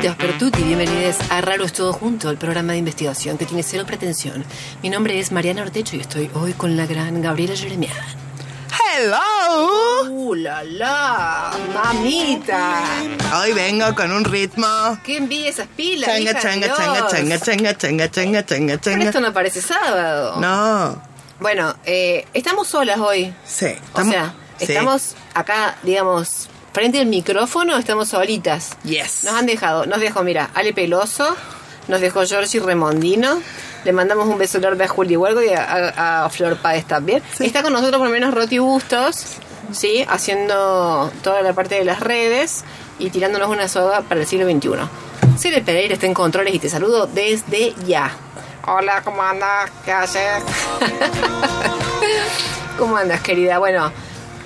Tardecitas, Pertuti. Bienvenidos a Raro es Todo Junto, el programa de investigación que tiene cero pretensión. Mi nombre es Mariana Ortecho y estoy hoy con la gran Gabriela Jeremian. Hello. ¡Uh, la, la! ¡Mamita! Hoy vengo con un ritmo. ¿Qué envidia esas pilas? Changa, hija changa, Dios? changa, changa, changa, changa, changa, changa, Pero esto changa. no parece sábado. No. Bueno, eh, estamos solas hoy. Sí. o estamos- sea, sí. estamos acá, digamos, frente al micrófono, estamos solitas. Yes. Nos han dejado, nos dejó, mira, Ale Peloso, nos dejó Giorgi Remondino, le mandamos un beso enorme a Juli Huergo y a, a- a Flor Páez también. Sí. Está con nosotros por lo menos Roti Bustos, ¿sí? Haciendo toda la parte de las redes y tirándonos una soga para el siglo XXI. Cere Pereira está en controles y te saludo desde ya. Hola, ¿cómo andas? ¿Qué haces? ¿Cómo andas, querida? Bueno,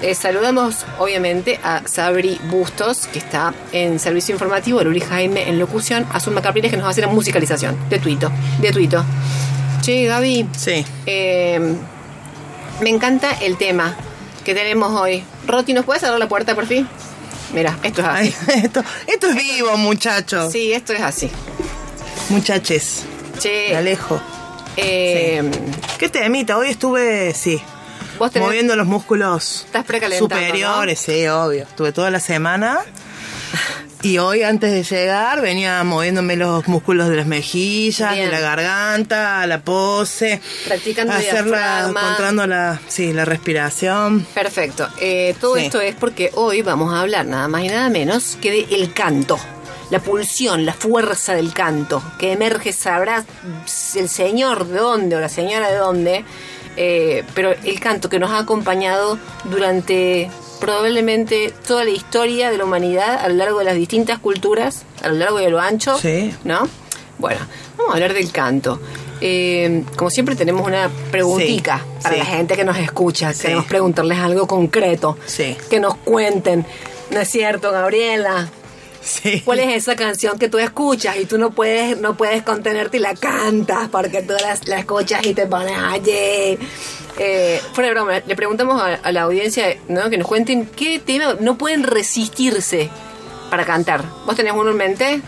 eh, saludamos obviamente a Sabri Bustos, que está en servicio informativo, a Luli Jaime en locución, a Zulma Capriles, que nos va a hacer la musicalización de tuito. De tuito. Che, Gaby, Sí. eh, me encanta el tema que tenemos hoy. Roti, ¿nos puedes cerrar la puerta por fin? Mira, esto es así. Ay, esto, esto es vivo, muchachos. Sí, esto es así. Muchaches. Che, Me alejo. eh, ¿Qué temita? Hoy estuve, sí, vos tenés- moviendo los músculos Estás precalentando, superiores, sí, obvio. Estuve toda la semana. Y hoy, antes de llegar, venía moviéndome los músculos de las mejillas, Bien. de la garganta, la pose. Practicando hacerla, encontrando la, sí, la respiración. Perfecto. Eh, todo Sí. esto es porque hoy vamos a hablar nada más y nada menos que de el canto. La pulsión, la fuerza del canto, que emerge, sabrá el señor de dónde o la señora de dónde, eh, pero el canto que nos ha acompañado durante probablemente toda la historia de la humanidad a lo largo de las distintas culturas, a lo largo y a lo ancho, Sí. ¿no? Bueno, vamos a hablar del canto. Eh, como siempre tenemos una preguntita Sí, para sí. la gente que nos escucha. Queremos preguntarles algo concreto. Que nos cuenten. ¿No es cierto, Gabriela? Sí. ¿Cuál es esa canción que tú escuchas y tú no puedes no puedes contenerte y la cantas porque tú la, la escuchas y te pones allí? Eh, fuera de broma, le preguntamos a, a la audiencia ¿no? que nos cuenten qué tema no pueden resistirse para cantar. ¿Vos tenés uno en mente?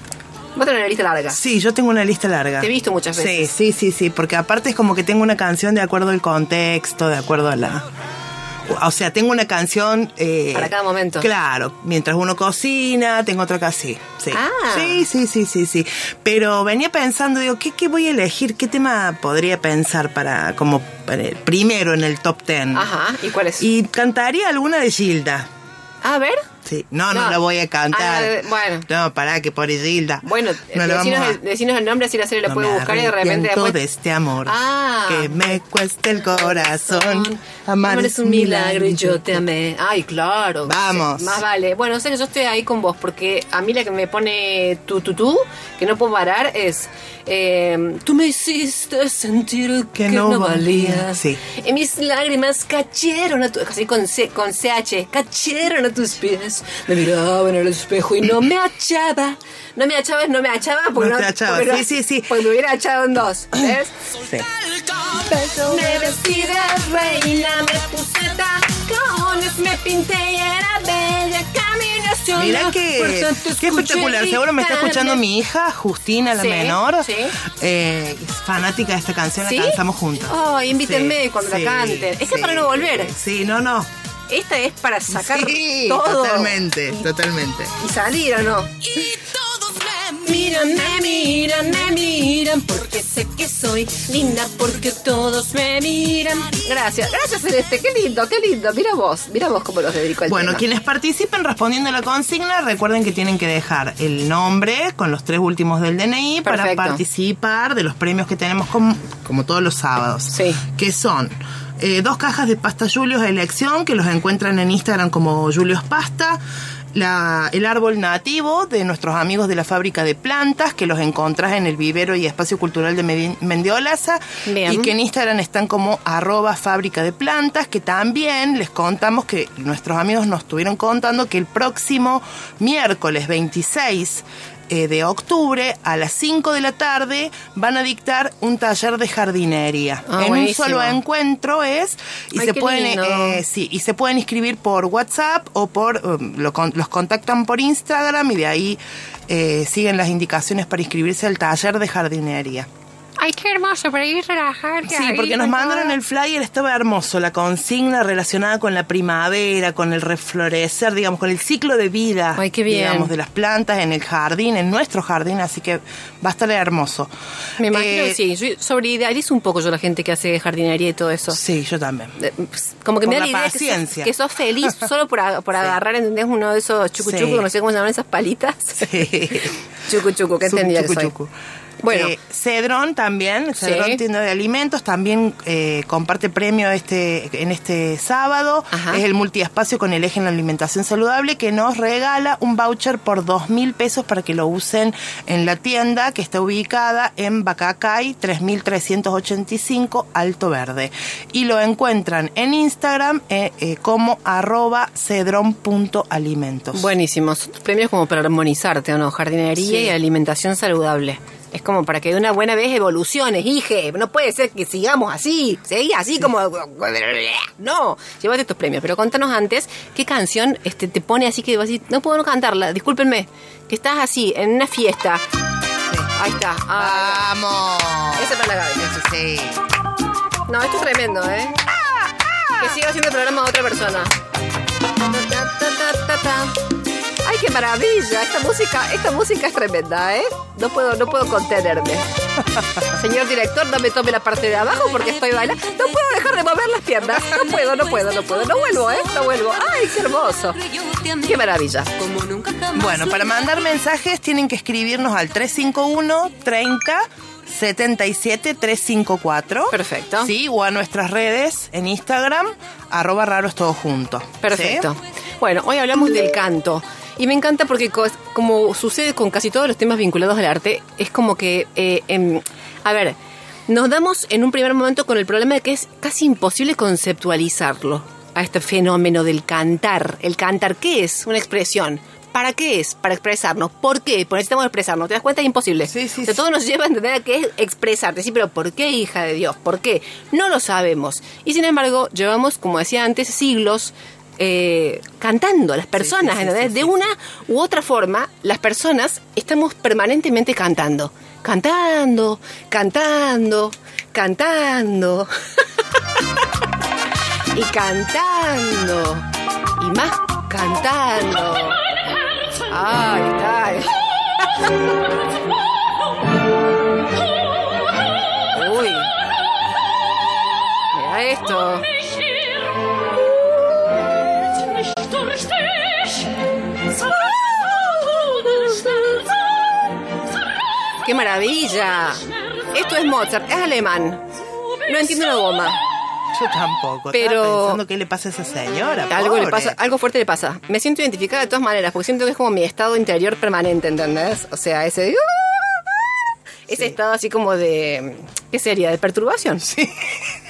Vos tenés una lista larga. Sí, yo tengo una lista larga. Te he visto muchas veces. Sí, sí, sí, sí, porque aparte es como que tengo una canción de acuerdo al contexto, de acuerdo a la... O sea, tengo una canción... eh, Para cada momento. Claro, mientras uno cocina, tengo otra casi. Sí. Ah. sí, sí, sí, sí, sí. Pero venía pensando, digo, ¿qué, qué voy a elegir? ¿Qué tema podría pensar para como para el primero en el top ten? Ajá, ¿y cuál es? Y cantaría alguna de Gilda. A ver. Sí, no, no, No. la voy a cantar. Ah, bueno. No, pará, que por Gilda. Bueno, no decinos, a- el, decinos el nombre así la serie la no puede buscar y de repente después... de este amor Ah. que me cueste el corazón. Amar es un milagro y yo te amé. Ay, claro. Vamos. Sí, más vale. Bueno, sé que yo estoy ahí con vos porque a mí la que me pone tu tu tu, que no puedo parar, es eh, tú me hiciste sentir que, Que no, no valía. valía. Sí. Y mis lágrimas cayeron a tu, así con, C, con CH, cayeron a tus pies. Me miraba en el espejo y no me achaba. No me achaba, no me achaba porque No no, te achaba. porque Sí, sí, sí. Porque me hubiera achado en dos. ¿Ves? Sí. Me vestí de reina, me puse tacones, me pinté y era bella, caminé hacia Mira que, qué espectacular. Seguro me está escuchando mi hija, Justina, la Sí, menor. sí. Eh, es fanática de esta canción, ¿Sí? la cantamos juntos. Ay, invítenme cuando la canten. Es que para no volver. Sí, no, no. Esta es para sacar Sí, todo. totalmente, y, totalmente. y salir o no. Y todos me Miran, me miran, me miran, porque sé que soy linda, porque todos me miran. Gracias, gracias Celeste, qué lindo, qué lindo. Mira vos, mira vos cómo los dedico al Bueno, tema. quienes participen respondiendo a la consigna, recuerden que tienen que dejar el nombre con los tres últimos del DNI para participar de los premios que tenemos como, como todos los sábados. Sí. Que son eh, dos cajas de pasta Julios elección que los encuentran en Instagram como Julios Pasta. La- el árbol nativo de nuestros amigos de la fábrica de plantas, que los encontrás en el vivero y espacio cultural de Mendiolaza, Bien. y que en Instagram están como arroba fábrica de plantas, que también les contamos que nuestros amigos nos estuvieron contando que el próximo miércoles 26 eh, de octubre a las 5 de la tarde van a dictar un taller de jardinería. Ah, en buenísimo. un solo encuentro es y Ay, se pueden lindo. eh, sí, y se pueden inscribir por WhatsApp o por um, lo los contactan por Instagram y de ahí eh, siguen las indicaciones para inscribirse al taller de jardinería. Ay, qué hermoso, para ir relajarte. Sí, porque nos mandaron el flyer, estaba hermoso, la consigna relacionada con la primavera, con el reflorecer, digamos, con el ciclo de vida, Ay, qué bien. digamos, de las plantas en el jardín, en nuestro jardín, así que va a estar hermoso. Me imagino Eh, sí. Yo solidarizo un poco yo la gente que hace jardinería y todo eso. Sí, yo también. Eh, pues, Como que me da la idea que sos, paciencia. que sos feliz solo por, a- por Sí. agarrar, ¿entendés? Uno de esos chucu Sí. no sé cómo se llaman esas palitas. Sí. Chucu chucu, que Su- entendía que soy. Bueno, Eh, Cedrón también, Cedrón Sí. tienda de alimentos, también eh, comparte premio este en este sábado. Ajá. Es el multiespacio con el eje en la alimentación saludable que nos regala un voucher por dos mil pesos para que lo usen en la tienda que está ubicada en Bacacay 3385 Alto Verde. Y lo encuentran en Instagram eh, eh, como arroba cedrón.alimentos. buenísimos. Premios como para armonizarte, ¿o no? Jardinería Sí. y alimentación saludable. Es como para que de una buena vez evoluciones, hije. No puede ser que sigamos así. Seguí así como... No, llévate estos premios. Pero contanos antes, ¿qué canción este, te pone así que vas a no puedo no cantarla? Discúlpenme. Que estás así, en una fiesta. Ahí está. Ah, ¡Vamos! Ese para la Gaby. Sí. No, esto es tremendo, ¿eh? Que siga haciendo el programa a otra persona. Ta, ta, ta, qué maravilla. Esta música, esta música es tremenda, ¿eh? No puedo, no puedo contenerme. Señor director, no me tome la parte de abajo porque estoy bailando. No puedo dejar de mover las piernas. No puedo, no puedo, no puedo. No vuelvo, ¿eh? No vuelvo. Ay, qué hermoso. Qué maravilla. Bueno, para mandar mensajes tienen que escribirnos al 351 30 77 354. Perfecto. Sí, o a nuestras redes en Instagram, arroba raros todos juntos. Perfecto. Bueno, hoy hablamos del canto. Y me encanta porque, co- como sucede con casi todos los temas vinculados al arte, es como que, eh, em, a ver, nos damos en un primer momento con el problema de que es casi imposible conceptualizarlo a este fenómeno del cantar. El cantar, ¿qué es? Una expresión. ¿Para qué es? Para expresarnos. ¿Por qué? Porque necesitamos expresarnos. ¿Te das cuenta? Es imposible. Sí, sí, O sea, sí. todo nos lleva a entender a qué es expresarte. Sí, pero ¿por qué, hija de Dios? ¿Por qué? No lo sabemos. Y sin embargo, llevamos, como decía antes, siglos eh, cantando. Las personas, sí, sí, sí, de una u otra forma, las personas estamos permanentemente cantando. Cantando, cantando, cantando. y cantando. Y más cantando. Ay, está. maravilla! Esto es Mozart, es alemán. No entiendo una goma. Yo tampoco. Pero- Estaba pensando qué le pasa a esa señora. Algo le pasa, algo fuerte le pasa. Me siento identificada de todas maneras, porque siento que es como mi estado interior permanente, ¿entendés? O sea, ese ese estado así como de ¿qué sería? de perturbación. Sí.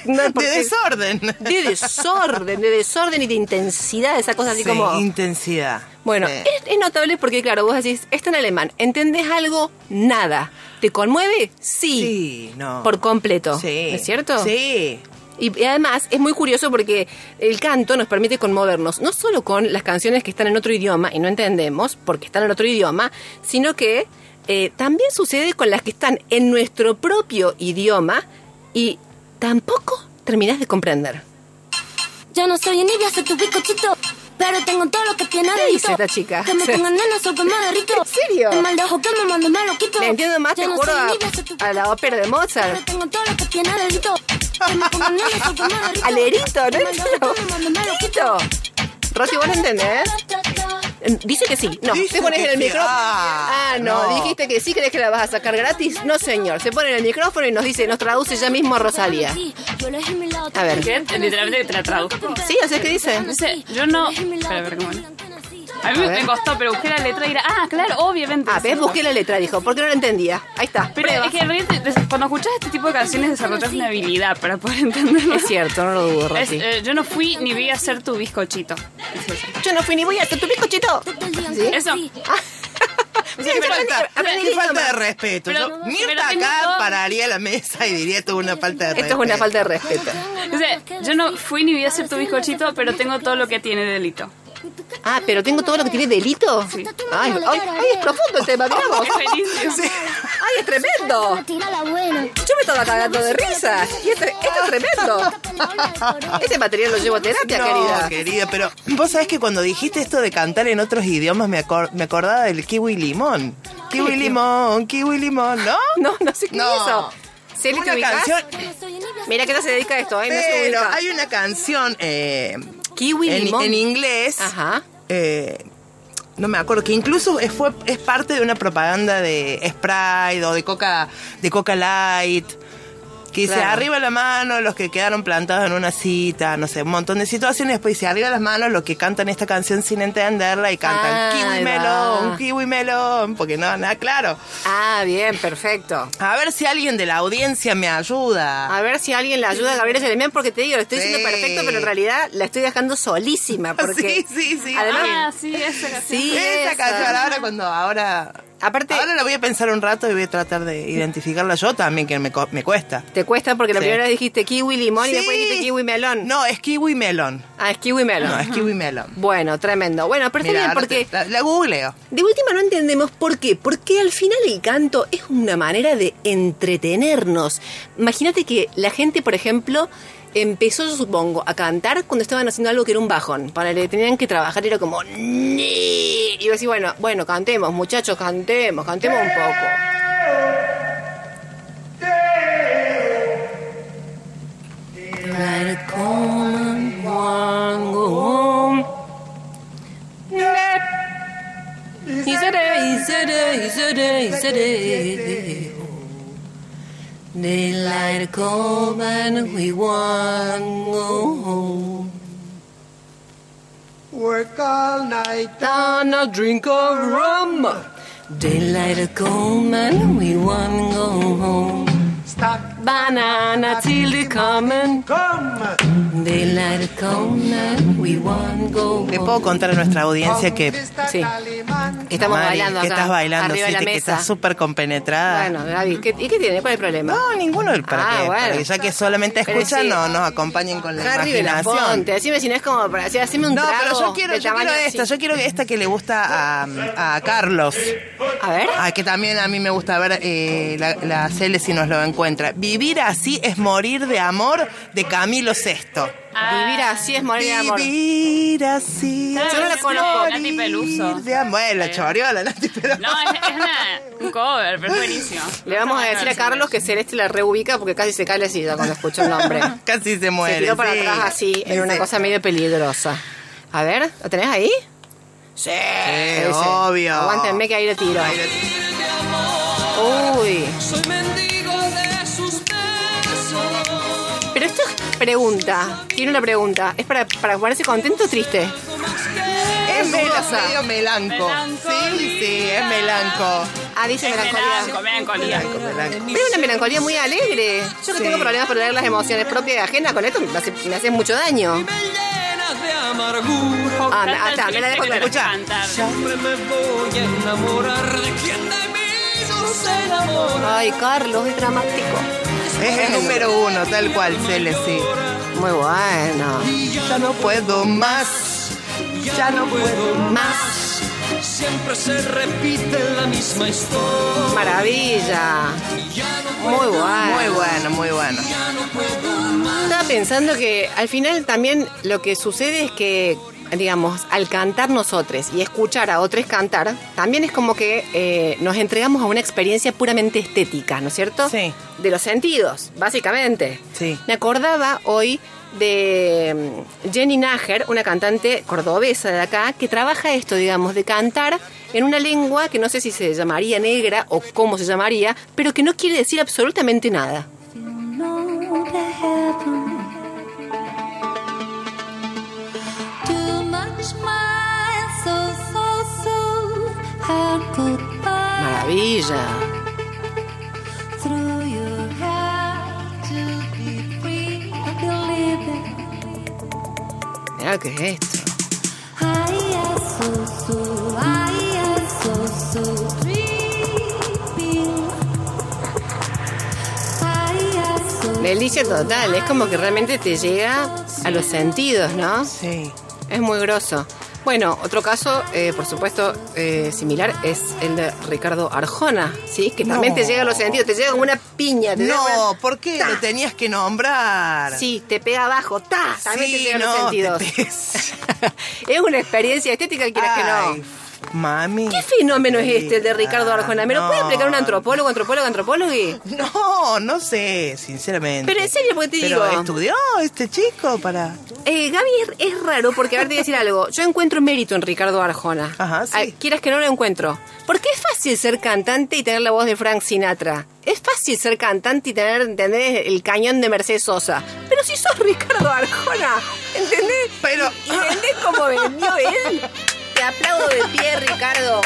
No, De desorden. de desorden, de desorden y de intensidad, esa cosa así Sí, como intensidad. Bueno, es, es notable porque, claro, vos decís, está en alemán, ¿entendés algo? Nada. ¿Te conmueve? Sí. Sí, no. Por completo. Sí. ¿Es cierto? Sí. Y, y además es muy curioso porque el canto nos permite conmovernos, no solo con las canciones que están en otro idioma y no entendemos porque están en otro idioma, sino que eh, también sucede con las que están en nuestro propio idioma y tampoco terminás de comprender. Yo no soy envidia, soy tu bizcochito. Pero tengo todo lo que tiene ¿Qué dice esta chica? Que me pongan nena, soy me derrito. ¿En serio? El mal de ojo que me mando me lo quito. Le entiendo más, te juro, a, la ópera de Mozart. Pero tengo todo lo que tiene adentro. Que me pongan nena, soy me derrito. Alerito, ¿no El mal de ojo que me mando me lo quito. Rosy, ¿vos lo entendés? Dice que sí. No, Dice pones que en el micrófono. Ah, Ah, no, no. dijiste que sí, crees que la vas a sacar gratis. No, señor. Se pone en el micrófono y nos dice, nos traduce ya mismo a Rosalía. A ver. ¿Qué? Literalmente te la traduzco. Sí, así es que dice. Dice, yo no... Espera, espera, ¿cómo? A mí A me, ver. me costó, pero busqué la letra y era... Ah, claro, obviamente. Ah, ves, sí. busqué la letra, dijo, porque no la entendía. Ahí está. Pero prueba. es que cuando escuchas este tipo de canciones desarrollas una habilidad para poder entenderlo. Es cierto, no lo dudo, Es, eh, yo no fui ni vi a ser tu bizcochito. Yo no fui ni voy a hacer tu bizcochito. ¿Sí? Eso. Sí, Qué pero falta, aprendí qué falta de respeto. Pero- Yo, pero Mirta acá todo- pararía la mesa y diría esto es una falta de respeto. Esto es una falta de respeto. Yo no fui ni vi a ser tu bizcochito, pero tengo todo lo que tiene delito. Ah, pero tengo todo lo que tiene delito. Sí. Ay, ay, ay, es profundo el tema, miramos. Buenísimo. Ay, es tremendo. Yo me estaba cagando de risa. Y esto, esto es tremendo. Ese material lo llevo a terapia, No, querida. querida, pero vos sabés que cuando dijiste esto de cantar en otros idiomas me, acor- me acordaba del kiwi limón. Kiwi limón, kiwi limón, ¿no? No, no sé qué No. es eso. Celi, ¿te Una ubicás? canción, Mira que no se dedica a esto, ¿eh? No pero hay una canción eh, Kiwi en, limón. en inglés. Ajá. Eh, no me acuerdo, que incluso fue, es parte de una propaganda de Sprite o de Coca, de Coca Light. Que dice, Claro. arriba la mano los que quedaron plantados en una cita, no sé, un montón de situaciones. Después dice, arriba las manos los que cantan esta canción sin entenderla y cantan Ah, kiwi va. melón, kiwi melón, porque no, nada claro. Ah, bien, perfecto. A ver si alguien de la audiencia me ayuda. A ver si alguien le ayuda a Gabriela Jeremian, porque te digo, lo estoy diciendo Sí. perfecto, pero en realidad la estoy dejando solísima. Porque Sí, sí, sí. Además, Ah, sí, esa canción. sí, Esa esa. canción, ahora cuando ahora... Aparte, Ahora la voy a pensar un rato y voy a tratar de identificarla yo también, que me, co- me cuesta. te cuesta porque la Sí. primera vez dijiste kiwi limón y después Sí. dijiste kiwi melón. No, es kiwi melón. Ah, es kiwi melón. No, es kiwi melón. Bueno, tremendo. Bueno, pero está bien ahora porque te- la, la googleo. de última no entendemos por qué. Porque al final el canto es una manera de entretenernos. Imagínate que la gente, por ejemplo, empezó, yo supongo, a cantar cuando estaban haciendo algo que era un bajón. Para que tenían que trabajar era como... Y yo decía, bueno, bueno, cantemos, muchachos, cantemos, cantemos un poco. Let it come, Daylight come and we want go home. Work all night. Down a drink of rum. Daylight come and we want go home. Stop. Banana till they coming. Le puedo contar a nuestra audiencia que, Sí. Que estamos Mari, bailando que acá, estás bailando, sí, de la que mesa. estás súper compenetrada. Bueno, Gaby, ¿qué- ¿y qué tiene? ¿Cuál es el problema? No, ninguno del para, Ah, que, bueno. para que ya que solamente escuchan, sí. no nos acompañen con la Harry imaginación. Fonte, decime si no es como para decir, haceme un No, trago pero yo quiero, yo quiero esta, yo quiero esta que le gusta a, a Carlos. A ver. Ah, que también a mí me gusta ver eh, la, la Cele si nos lo encuentra. Vivir así es morir de amor de Camilo VI. Vivir así es morir de amor. Vivir así. Yo no la conozco, Nati Peluso. de amor. Bueno, la choriola, Nati Peluso. No, es, es una, un cover, pero es buenísimo. Le vamos a decir a Carlos que Celeste la reubica porque casi se cae la silla cuando escucha el nombre. Casi se muere. se tiró para sí. atrás así, en una cosa medio peligrosa. A ver, ¿lo tenés ahí? Sí, obvio. Aguántenme que ahí le tiro. Ahí le- Uy. Pregunta. Tiene una pregunta. ¿Es para, para ponerse contento o triste? Es medio, dudosa. medio melanco. Sí, sí, es melanco. Ah, dice Es melancolía. melanco, melancolía. Melanco, melanco. Pero es una melancolía muy alegre. Yo que Sí. tengo problemas para leer las emociones propias y ajenas con esto me hace, me hace mucho daño. Ah, me- ah, está, me la dejo que escuchar. cantar. Ay, Carlos, es dramático. Es el número uno, tal cual, Cele, sí. Muy bueno. Ya no puedo más. Ya no puedo Más. Siempre se repite la misma historia. Maravilla. Muy bueno. Muy bueno, muy bueno. Estaba pensando que al final también lo que sucede es que, digamos, al cantar nosotros y escuchar a otros cantar, también es como que eh, nos entregamos a una experiencia puramente estética, ¿no es cierto? Sí. De los sentidos, básicamente. Sí. Me acordaba hoy de mm, Jenny Nager, una cantante cordobesa de acá, que trabaja esto, digamos, de cantar en una lengua que no sé si se llamaría negra o cómo se llamaría, pero que no quiere decir absolutamente nada. Too so dreaming. I am so Delicia total, es como que realmente te llega a los sentidos, ¿no? Sí. Es muy grosso. Bueno, otro caso, eh, por supuesto, eh, similar es el de Ricardo Arjona, ¿sí? Que también No. te llega a los sentidos, te llega como una piña. Te No, una- ¿por qué ¡Ta! lo tenías que nombrar? Sí, te pega abajo, ¡ta! También te Sí, llega a los sentidos. te es una experiencia estética, quieras que no. Mami. ¿Qué fenómeno es este, el de Ricardo Arjona? ¿Me lo puede explicar un antropólogo, antropólogo, antropólogo? No, no sé, sinceramente. Pero en serio, porque te Pero digo- estudió este chico para. Eh, Gaby, es, es raro porque, a ver, te voy a decir algo. Yo encuentro mérito en Ricardo Arjona. Ajá, sí. Ah, Quieras que no lo encuentro. Porque es fácil ser cantante y tener la voz de Frank Sinatra. Es fácil ser cantante y tener, ¿entendés? El cañón de Mercedes Sosa. Pero si sos Ricardo Arjona, ¿entendés? Pero- ¿Y entendés cómo vendió él? Te aplaudo de pie, Ricardo.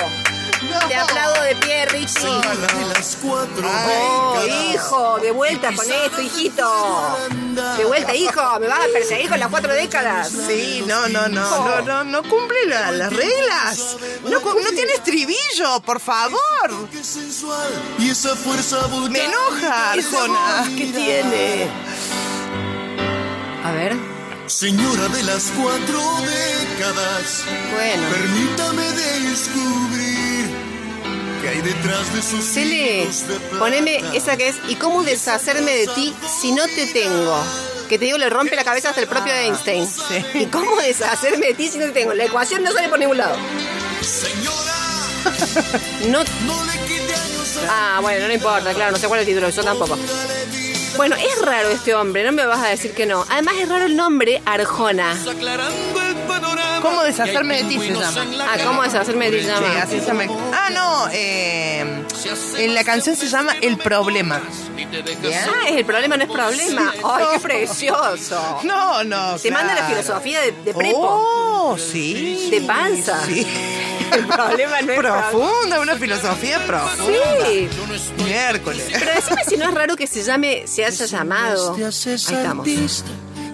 Te aplaudo de pie, Richie. De las cuatro Oh, hijo, de vuelta con esto, hijito. De vuelta, hijo, me vas a perseguir con las cuatro décadas. Sí, no, no, no, no, no, no cumple la- las reglas. No, no tiene estribillo, por favor. Me enoja, Arjona. ¿Qué tiene? A ver, Señora de las cuatro décadas. bueno. Permítame descubrir que hay detrás de sus Cele, de poneme esa que es ¿Y cómo deshacerme de ti si no te tengo? Que te digo, le rompe la cabeza hasta el propio Einstein. sí. ¿Y cómo deshacerme de ti si no te tengo? La ecuación no sale por ningún lado. Señora, No no le quite años a Ah, bueno, no importa, claro, no sé cuál es el título, yo tampoco. Bueno, es raro este hombre, no me vas a decir que no. Además es raro el nombre Arjona. ¿Cómo deshacerme de ti se llama? Ah, ¿cómo deshacerme de ti se Sí, así se llama. Ah, no, eh, en la canción se llama El Problema. Ah, es el problema, no es problema. Ay, qué precioso. No, no. Te manda la filosofía de, de prepo. Oh, sí. De panza. Sí. El problema no es. Profunda, una filosofía profunda. Sí. Miércoles. Pero decime si no es raro que se llame, se haya llamado. Ahí estamos.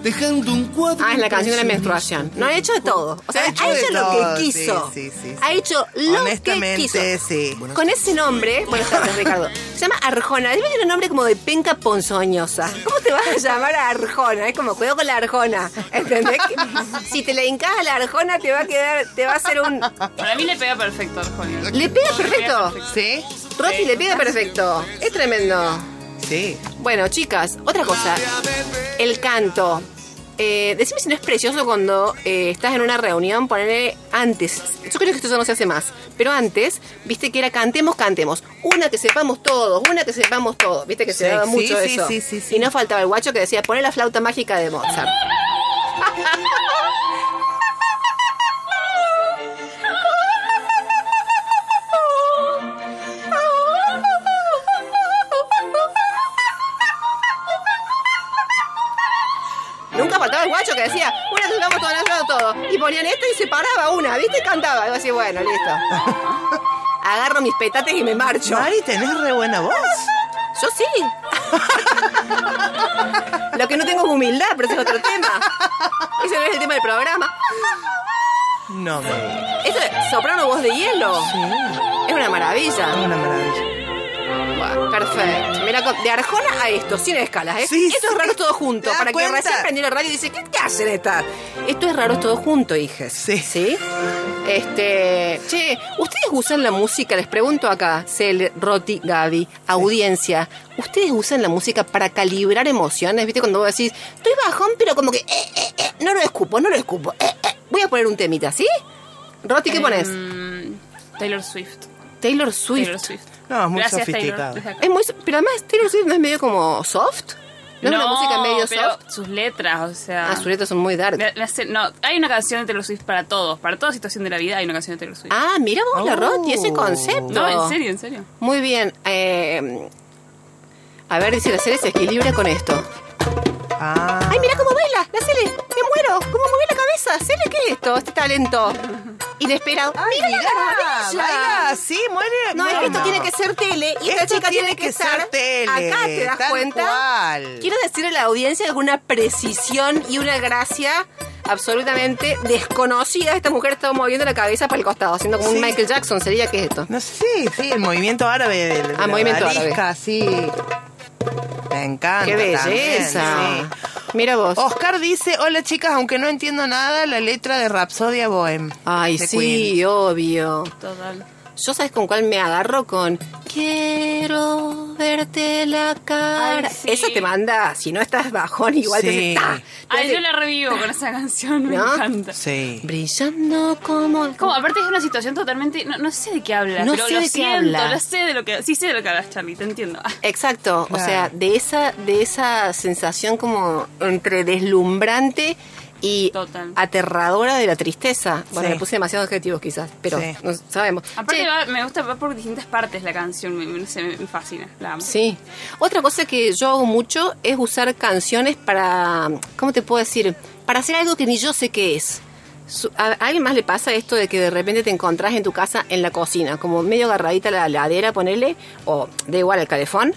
Dejando un cuadro. Ah, es la canción de la menstruación. No ha hecho de todo. O sea, Ha ha hecho lo todo, que quiso. sí, sí, sí, sí. Ha hecho lo que quiso. sí. Con ese nombre, buenas tardes, Ricardo. Se llama Arjona. Debe tener un nombre como de penca ponzoñosa. ¿Cómo te vas a llamar a Arjona? Es como cuidado con la Arjona. ¿Entendés? Que si te la hincas a la Arjona, te va a quedar, te va a hacer un. Para mí le pega perfecto Arjona. Le pega perfecto. ¿Sí? Roti le pega perfecto. Es tremendo. Sí. Bueno, chicas, otra cosa. El canto. Eh, decime si no es precioso cuando eh, estás en una reunión, ponerle antes. Yo creo que esto ya no se hace más. Pero antes, viste que era cantemos, cantemos. Una que sepamos todos, una que sepamos todos. Viste que se daba mucho sí, eso. sí, sí, sí. Y no faltaba el guacho que decía, poner la flauta mágica de Mozart. que decía, una sepamos todos, nosotros todos. Y ponían esto y se paraba una, ¿viste? Y cantaba. Y yo así, bueno, listo. Agarro mis petates y me marcho. Mari, tenés re buena voz. Yo sí. Lo que no tengo es humildad, pero ese es otro tema. Ese no es el tema del programa. No, me. Esto es soprano voz de hielo. Es una maravilla. Es una maravilla. Perfecto. Mira, de Arjona a esto, sin escalas, ¿eh? Sí, esto es raro todo junto. ¿Te das Para cuenta? que recién prendió la radio y dice, ¿qué, qué hacen estas? Esto es raro todo junto, hijes. Sí. ¿Sí? Este. Che, ¿ustedes usan la música? Les pregunto acá, Cel, Roti, Gaby, audiencia. ¿Ustedes usan la música para calibrar emociones? ¿Viste? Cuando vos decís, estoy bajón, pero como que. eh, eh, eh, no lo escupo, no lo escupo. eh, eh. Voy a poner un temita, ¿sí? Roti, ¿qué pones? Mm, Taylor Swift. Taylor Swift. Taylor Swift. No, es muy Gracias, sofisticado. Taylor. Es muy, pero además Taylor Swift no es medio como soft. ¿No, es una música medio pero soft? sus letras, o sea... Ah, sus letras son muy dark. No, hay una canción de Taylor Swift para todos, para toda situación de la vida hay una canción de Taylor Swift. Ah, mira vos, la Oh. Roti, ese concepto. no, en serio, en serio. Muy bien. eh, a ver, dice la Cele se equilibra con esto. Ah. ¡Ay, mira cómo baila! ¡La Cele! ¡Me muero! ¿Cómo mueve la cabeza? ¿Cele qué es esto? Este talento. Inesperado. Ay, ¡Mira, maravilla! baila, sí, muere. No, es que esto bueno. tiene que ser tele y esta chica tiene, tiene que, que ser estar tele, acá, ¿te das tal cuenta? cual. Quiero decirle a la audiencia alguna precisión y una gracia absolutamente desconocida. Esta mujer estaba moviendo la cabeza para el costado, haciendo como un. Michael Jackson. ¿Sería qué es esto? No sé, sí, sí, el movimiento árabe de, de Ah, la movimiento odalisca, sí. Me encanta. ¡Qué también, belleza! sí. Mira vos. Oscar dice, hola chicas, aunque no entiendo nada, la letra de Rapsodia Bohem. Ay, de sí, Queen. obvio. Total. Yo sabes con cuál me agarro con quiero verte la cara. Ay, sí. Eso te manda, si no estás bajón, igual te Sí. hace ¡ta! Te Ay, hace yo la revivo con esa canción, me ¿No? encanta. Sí. Brillando como. Como, aparte es una situación totalmente... No, no sé de qué habla, No pero sé lo de qué siento, habla. lo sé de lo que... Sí sé de lo que hablas, Charlie, te entiendo. Ah, Exacto, o sea, de esa, de esa sensación como entre deslumbrante y Total. aterradora de la tristeza. Bueno, Sí. le puse demasiados adjetivos quizás, pero Sí. no sabemos. Aparte Che, va- me gusta, va por distintas partes la canción, me, me- no sé, me- me fascina, la amo. Sí. Otra cosa que yo hago mucho es usar canciones para, ¿cómo te puedo decir? Para hacer algo que ni yo sé qué es. Su- ¿A, a alguien más le pasa esto de que de repente te encontrás en tu casa en la cocina, como medio agarradita a la ladera, ponele, o da igual al calefón,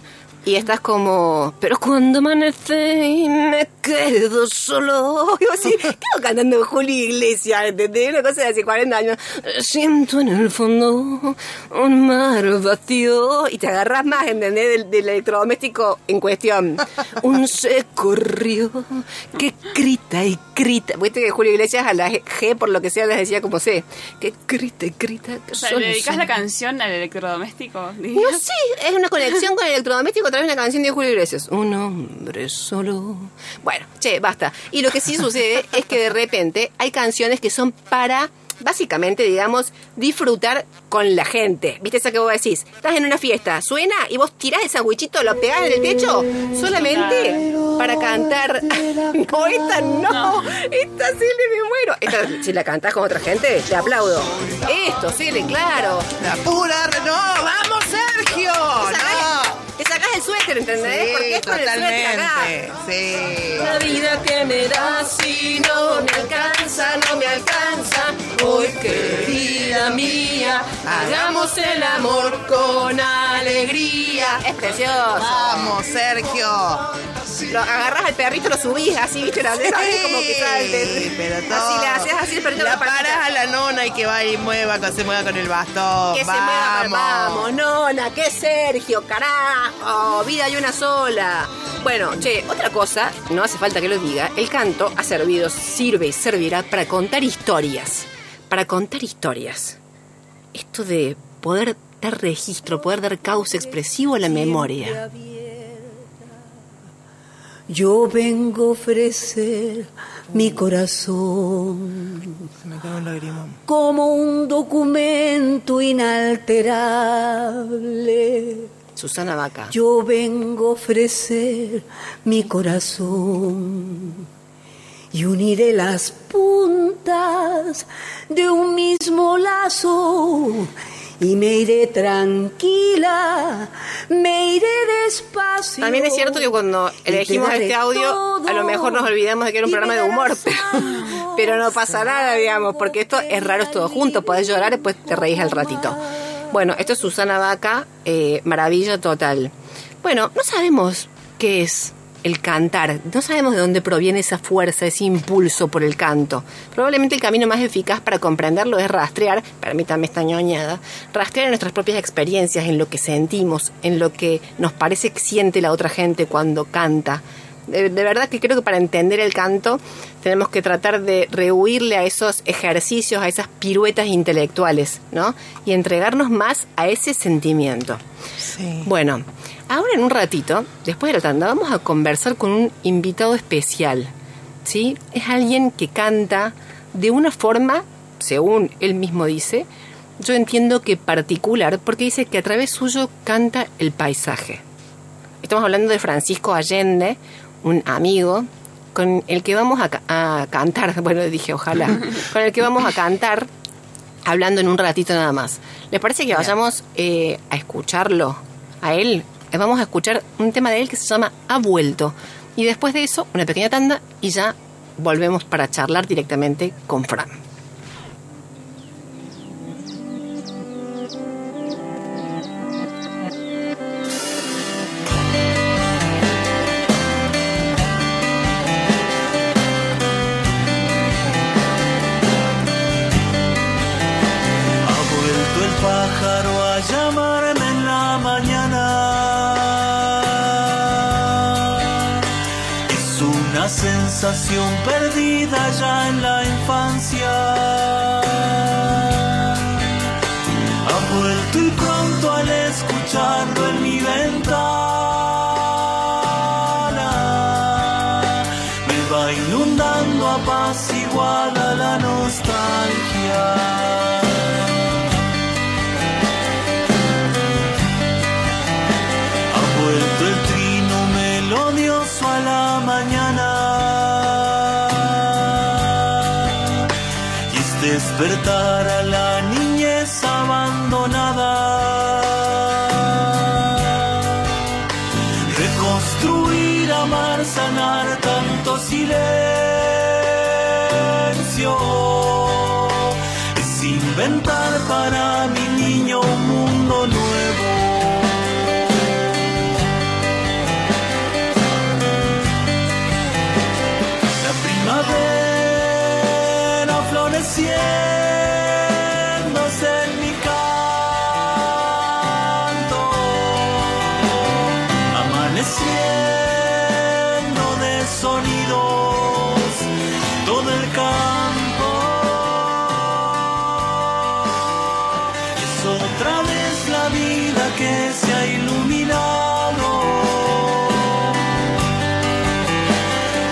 y estás como, pero cuando amanece y me quedo solo. Y vos así, ¿qué hago cantando Julio Iglesias? ¿Entendés? Una cosa de hace 40 años. Siento en el fondo un mar vacío. Y te agarras más, ¿entendés? Del, del electrodoméstico en cuestión. Un seco río que grita y grita. Viste que Julio Iglesias a la G, por lo que sea, les decía como C. Que grita y grita. que O sea, ¿le dedicas la canción al electrodoméstico? no sé, es una conexión con el electrodoméstico una canción de Julio Iglesias. Un hombre solo. Bueno, che, basta. Y lo que sí sucede es que de repente hay canciones que son para, básicamente, digamos, disfrutar con la gente. ¿Viste esa que vos decís? Estás en una fiesta, suena y vos tirás el sandwichito, lo pegás en el techo, solamente para cantar. No, esta no. Esta sí le me muero. Esta, si la cantás con otra gente, te aplaudo. Esto, sí, claro. La pura... re- ¡No! ¡Vamos, Sergio! ¡No! Te sacás el suéter, ¿entendés? Sí, Porque es con el suéter acá. totalmente. Sí. La vida que me das si no me alcanza, no me alcanza. Hoy querida mía, hagamos el amor con alegría. Es precioso. Vamos, Sergio. Lo agarras al perrito, lo subís así, viste, la dejas así como que salte. Sí, pero todo. Así le haces así el perrito La la patita. paras a la nona y que vaya y mueva, que se mueva con el bastón. Que se vamos. mueva, con- vamos, nona, que Sergio, carajo, vida hay una sola. Bueno, che, otra cosa, no hace falta que lo diga, el canto ha servido, sirve y servirá para contar historias. Para contar historias. Esto de poder dar registro, poder dar causa expresivo a la memoria. Yo vengo a ofrecer mi corazón Se me cae un lagrimón. como un documento inalterable. Susana Vaca. Yo vengo a ofrecer mi corazón y uniré las puntas de un mismo lazo y me iré tranquila, me iré despacio. También es cierto que cuando elegimos este audio, a lo mejor nos olvidamos de que era un programa de humor, pero, pero no pasa nada, digamos, porque esto es raro, es todo junto, podés llorar y después te reís al ratito. Bueno, esto es Susana Vaca, eh, maravilla total. Bueno, no sabemos qué es el cantar, no sabemos de dónde proviene esa fuerza, ese impulso por el canto. Probablemente el camino más eficaz para comprenderlo es rastrear, permítame esta ñoñada, rastrear en nuestras propias experiencias, en lo que sentimos, en lo que nos parece que siente la otra gente cuando canta. De, de verdad que creo que para entender el canto tenemos que tratar de rehuirle a esos ejercicios, a esas piruetas intelectuales, ¿no? Y entregarnos más a ese sentimiento. Sí. Bueno, ahora en un ratito, después de la tanda, vamos a conversar con un invitado especial. ¿Sí? Es alguien que canta de una forma, según él mismo dice, yo entiendo que particular, porque dice que a través suyo canta el paisaje. Estamos hablando de Francisco Allende, un amigo con el que vamos a, ca- a cantar, bueno, dije ojalá, con el que vamos a cantar hablando en un ratito nada más. ¿Les parece que vayamos eh, a escucharlo a él? Eh, Vamos a escuchar un tema de él que se llama Ha vuelto. Y después de eso, una pequeña tanda y ya volvemos para charlar directamente con Fran. Perdida ya en la infancia. Tara Es otra vez la vida que se ha iluminado.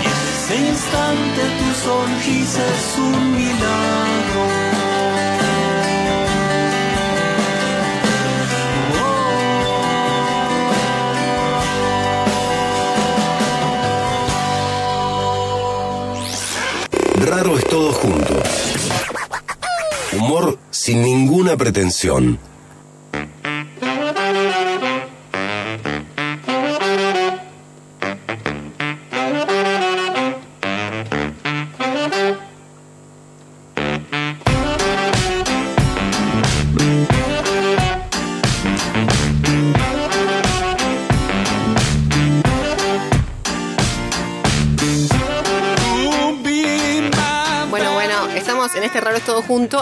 Y en ese instante tu sonrisa es un ninguna pretensión.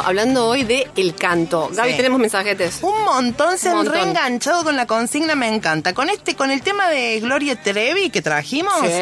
Hablando hoy de el canto. Gaby, Sí. tenemos mensajetes. Un montón se han reenganchado con la consigna, me encanta. Con este, con el tema de Gloria Trevi que trajimos, Sí.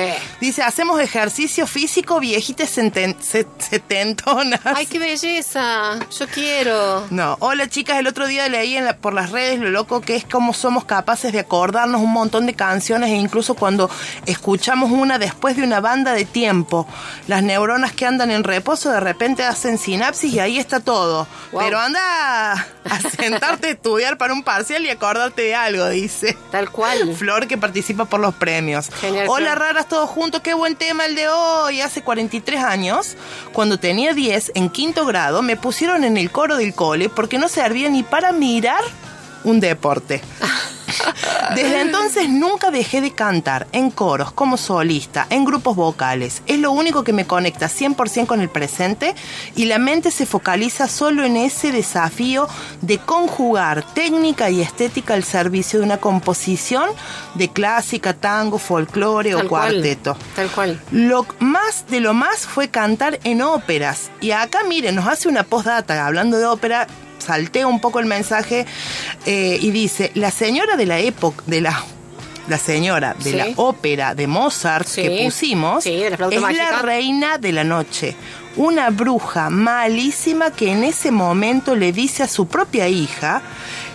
dice, hacemos ejercicio físico, viejitas setentonas. Ay, qué belleza. Yo quiero. No, hola chicas, el otro día leí en la- por las redes lo loco que es cómo somos capaces de acordarnos un montón de canciones e incluso cuando escuchamos una después de una banda de tiempo. Las neuronas que andan en reposo de repente hacen sinapsis y ahí está todo. Wow. Pero anda a sentarte a estudiar para un parcial y acordarte de algo, dice. Tal cual. Flor que participa por los premios. Genial, Hola Flor. raras todos juntos, qué buen tema el de hoy. Hace 43 años, cuando tenía 10 en quinto grado, me pusieron en el coro del cole porque no servía ni para mirar un deporte. Desde entonces nunca dejé de cantar en coros, como solista, en grupos vocales. Es lo único que me conecta 100% con el presente y la mente se focaliza solo en ese desafío de conjugar técnica y estética al servicio de una composición de clásica, tango, folclore Tal o cual. cuarteto. Tal cual. Lo más de lo más fue cantar en óperas. Y acá, miren, nos hace una postdata hablando de ópera. Salteo un poco el mensaje eh, y dice: La señora de la época, de la. La señora de Sí. la ópera de Mozart Sí. que pusimos Sí, la es mágica. la reina de la noche. Una bruja malísima que en ese momento le dice a su propia hija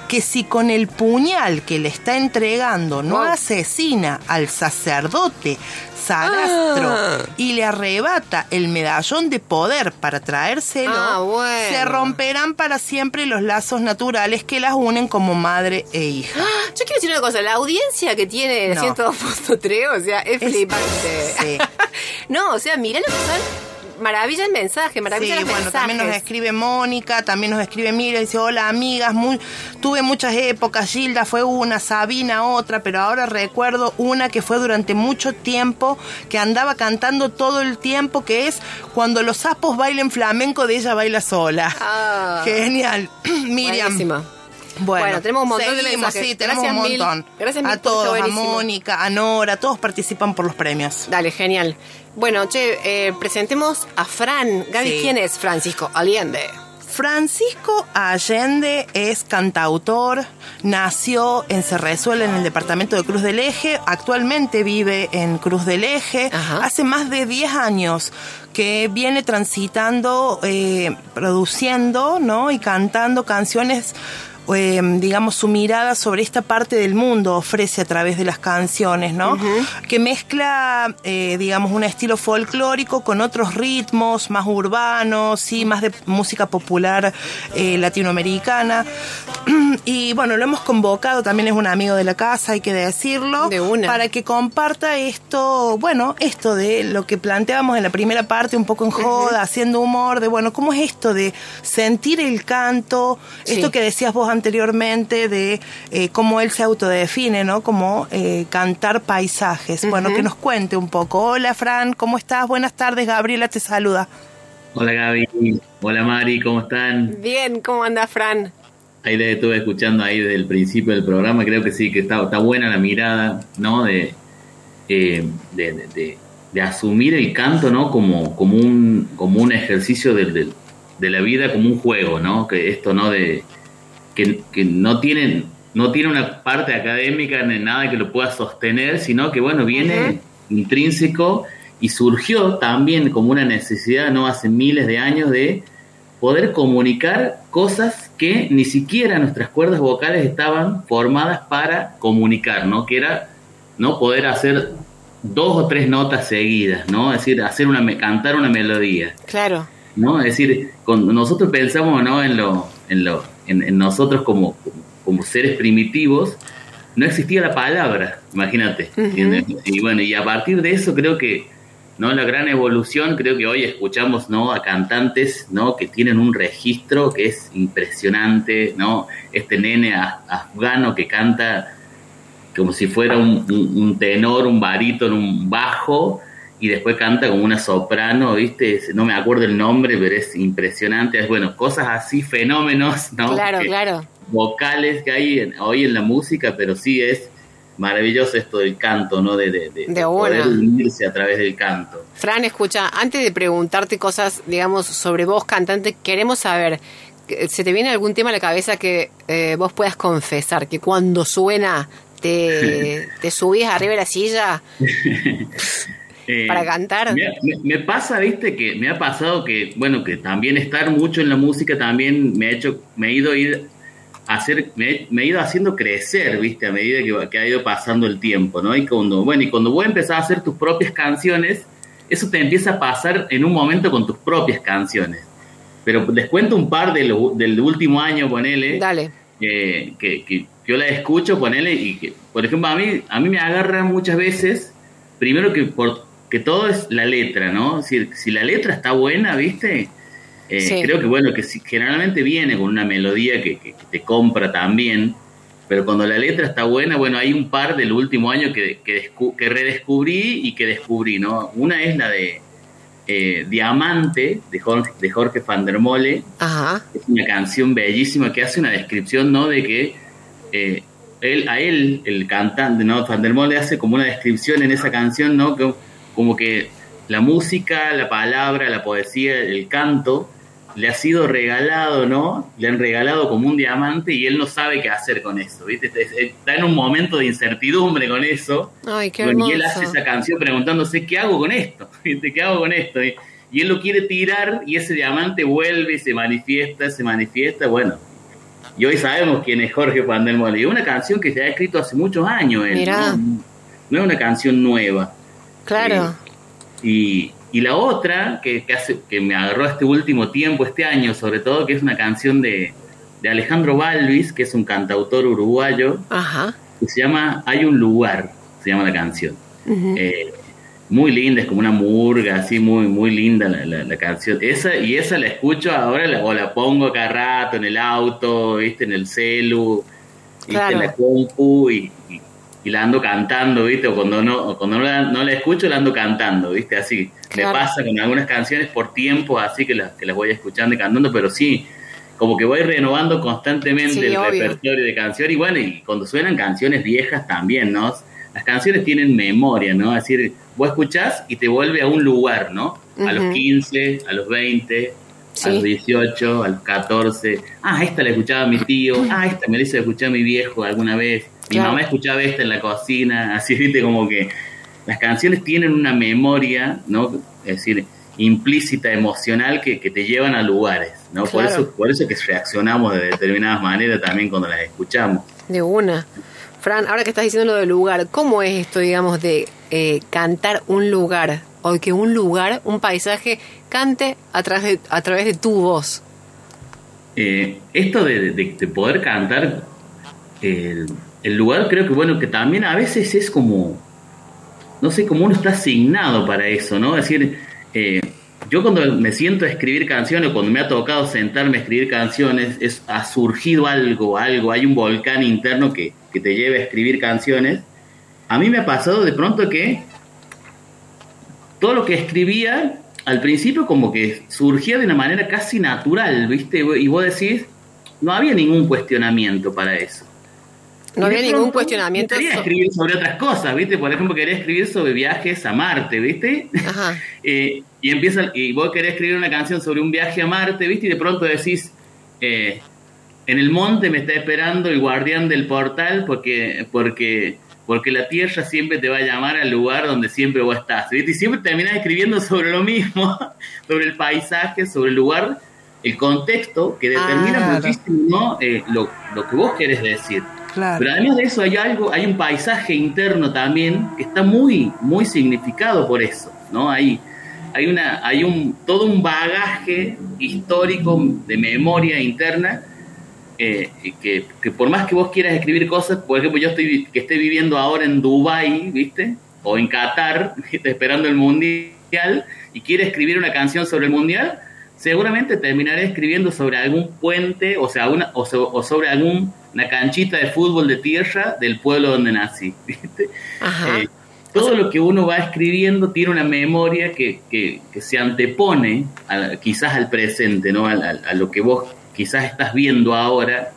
que si con el puñal que le está entregando no Wow. asesina al sacerdote Sarastro Ah. y le arrebata el medallón de poder para traérselo, Ah, bueno. se romperán para siempre los lazos naturales que las unen como madre e hija. Yo quiero decir una cosa, la audiencia que tiene No. 102.3, o sea, es, Es- flipante. sí. no, o sea, mira lo que son maravillas el mensaje, maravillas Sí, los bueno, mensajes. también nos escribe Mónica, también nos escribe Mira, dice, hola amigas, muy, tuve muchas épocas, Gilda fue una, Sabina otra, pero ahora recuerdo una que fue durante mucho tiempo, que andaba cantando todo el tiempo, que es Cuando los sapos bailen flamenco, de ella baila sola. Ah. Genial. Miriam. Buenísimo. Bueno, Bueno, tenemos un montón de seguimos, mensajes. Sí, tenemos Gracias un mil. montón. Gracias mil a todos, a. Mónica, a Nora, todos participan por los premios. Dale, genial. Bueno, che, eh, presentemos a Fran. Gaby, Sí. ¿quién es Francisco Allende? Francisco Allende es cantautor, nació en Cerrezuela, en el departamento de Cruz del Eje, actualmente vive en Cruz del Eje, Ajá. hace más de 10 años que viene transitando, eh, produciendo ¿no? y cantando canciones eh, digamos, su mirada sobre esta parte del mundo ofrece a través de las canciones, ¿no? Que mezcla, eh, digamos, un estilo folclórico con otros ritmos más urbanos, sí, más de música popular eh, latinoamericana. Y bueno, lo hemos convocado, también es un amigo de la casa, hay que decirlo, De una. para que comparta esto, bueno, esto de lo que planteábamos en la primera parte, un poco en joda, haciendo humor, de bueno, ¿cómo es esto de sentir el canto? Sí. Esto que decías vos anteriormente de eh, cómo él se autodefine, ¿no? Como eh, cantar paisajes. Bueno, que nos cuente un poco. Hola, Fran, ¿cómo estás? Buenas tardes, Gabriela te saluda. Hola Gaby, hola Mari, ¿cómo están? Bien, ¿cómo anda Fran? Ahí les estuve escuchando ahí desde el principio del programa, creo que sí, que está, está buena la mirada, ¿no? De, eh, de, de- de- de asumir el canto, ¿no? Como, como, un, como un ejercicio del- del- de la vida, como un juego, ¿no? Que esto, ¿no? De, que, que no tienen no tiene una parte académica ni nada que lo pueda sostener, sino que, bueno, viene intrínseco y surgió también como una necesidad, ¿no? Hace miles de años de poder comunicar cosas que ni siquiera nuestras cuerdas vocales estaban formadas para comunicar, ¿no? Que era, ¿no? Poder hacer dos o tres notas seguidas, ¿no? Es decir, hacer una, me- cantar una melodía. Claro. ¿No? Es decir, cuando nosotros pensamos, ¿no? En lo, en lo, en, en nosotros como, como seres primitivos, no existía la palabra, imagínate. Y bueno, y a partir de eso creo que, ¿no? La gran evolución, creo que hoy escuchamos, ¿no? A cantantes, ¿no? Que tienen un registro que es impresionante, ¿no? Este nene afgano que canta como si fuera un, un- un tenor, un barítono, un bajo, y después canta como una soprano, ¿viste? No me acuerdo el nombre, pero es impresionante. Es bueno, cosas así, fenómenos, ¿no? Claro, Que- claro. Vocales que hay en- hoy en la música, pero sí es maravilloso esto del canto, ¿no? De, de, de- De de poder unirse a través del canto. Fran, escucha, antes de preguntarte cosas, digamos, sobre vos, cantante, queremos saber, ¿se te viene algún tema a la cabeza que eh, vos puedas confesar? Que cuando suena te, te subís arriba de la silla Eh, para cantar. Me, me- me pasa, viste, que me ha pasado que, bueno, que también estar mucho en la música también me ha hecho, me ha ido a ir a hacer, me, me he ido haciendo crecer, viste, a medida que, ha ido pasando el tiempo, ¿no? Y cuando, bueno, y cuando vos empezás a hacer tus propias canciones, eso te empieza a pasar en un momento con tus propias canciones. Pero les cuento un par de lo- del último año, ponele Dale. eh, que, que yo la escucho, ponele, y que, por ejemplo, a mí, a mí me agarra muchas veces, primero que por que todo es la letra, ¿no? Si, si la letra está buena, ¿viste? Eh, Sí. Creo que, bueno, que si- generalmente viene con una melodía que, que- que te compra también, pero cuando la letra está buena, bueno, hay un par del último año que, que, descu- que redescubrí y que descubrí, ¿no? Una es la de eh, Diamante, de Jorge, de Jorge van der Mole, Ajá. es una canción bellísima que hace una descripción, ¿no? De que eh, él, a él, el cantante, ¿no? Van der Mole hace como una descripción en esa canción, ¿no? Que- como que la música, la palabra, la poesía, el canto, le ha sido regalado, ¿no? Le han regalado como un diamante y él no sabe qué hacer con eso, ¿viste? Es- Está en un momento de incertidumbre con eso. Ay, qué hermoso. y él hace esa canción preguntándose, ¿qué hago con esto? ¿Viste? ¿Qué hago con esto? Y, y él lo quiere tirar y ese diamante vuelve y se manifiesta, se manifiesta, bueno. y hoy sabemos quién es Jorge Pandelmole. Y es una canción que se ha escrito hace muchos años. él, Mirá. ¿no? No es una canción nueva. Claro. Y, y la otra, que, que, hace, que me agarró este último tiempo, este año sobre todo, que es una canción de, de Alejandro Balvis, que es un cantautor uruguayo, Ajá. que se llama Hay un lugar, se llama la canción. Eh, muy linda, es como una murga, así muy muy linda la, la- la canción. Esa y esa la escucho ahora la- o la pongo acá rato en el auto, viste, en el celu, viste, Claro. en la compu y, y- y la ando cantando, viste, o cuando no o cuando no la, no la escucho la ando cantando, viste, así. Claro. Me pasa con algunas canciones por tiempo, así que, las que las voy escuchando y cantando, pero sí, como que voy renovando constantemente Sí, el obvio. repertorio de canciones y bueno, y cuando suenan canciones viejas también, ¿no? Las canciones tienen memoria, ¿no? Es decir, vos escuchás y te vuelve a un lugar, ¿no? A los Ujú. 15, a los 20, Sí. a los 18, a los 14. Ah, esta la escuchaba mi tío. Ah, esta me la hizo escuchar mi viejo alguna vez. Mi Claro. mamá escuchaba esta en la cocina. Así, viste, como que las canciones tienen una memoria, ¿no? Es decir, implícita, emocional, que, que te llevan a lugares, ¿no? Por, eso, por eso que reaccionamos de determinadas maneras también cuando las escuchamos. De una. Fran, ahora que estás diciendo lo del lugar, ¿cómo es esto, digamos, de eh, cantar un lugar? O que un lugar, un paisaje, cante a través de, a través de tu voz. Eh, esto de, de- de poder cantar el lugar creo que bueno que también a veces es como no sé como uno está asignado para eso no es decir eh, yo cuando me siento a escribir canciones cuando me ha tocado sentarme a escribir canciones es ha surgido algo algo hay un volcán interno que, que te lleva a escribir canciones a mí me ha pasado de pronto que todo lo que escribía al principio como que surgía de una manera casi natural, ¿viste? Y vos decís, no había ningún cuestionamiento para eso. No había ningún cuestionamiento. Quería so- escribir sobre otras cosas, ¿viste? Por ejemplo, quería escribir sobre viajes a Marte, ¿viste? Ajá. Eh, y empieza, y vos querés escribir una canción sobre un viaje a Marte, ¿viste? Y de pronto decís, eh, en el monte me está esperando el guardián del portal porque, porque, porque la tierra siempre te va a llamar al lugar donde siempre vos estás, ¿viste? Y siempre terminás escribiendo sobre lo mismo, sobre el paisaje, sobre el lugar, el contexto que determina Claro. muchísimo ¿no? Eh, lo, lo que vos querés decir. Pero además de eso hay algo, hay un paisaje interno también que está muy, muy significado por eso, ¿no? Hay, hay una, hay un, todo un bagaje histórico de memoria interna eh, que, que por más que vos quieras escribir cosas, por ejemplo, yo estoy que esté viviendo ahora en Dubai, ¿viste? O en Qatar, ¿viste? esperando el mundial y quiere escribir una canción sobre el mundial, seguramente terminaré escribiendo sobre algún puente, o sea, una, o, so- o sobre algún una canchita de fútbol de tierra del pueblo donde nací. ¿viste? Ajá. Eh, todo lo que uno va escribiendo tiene una memoria que, que- que se antepone a- quizás al presente, ¿no? A, a- a lo que vos quizás estás viendo ahora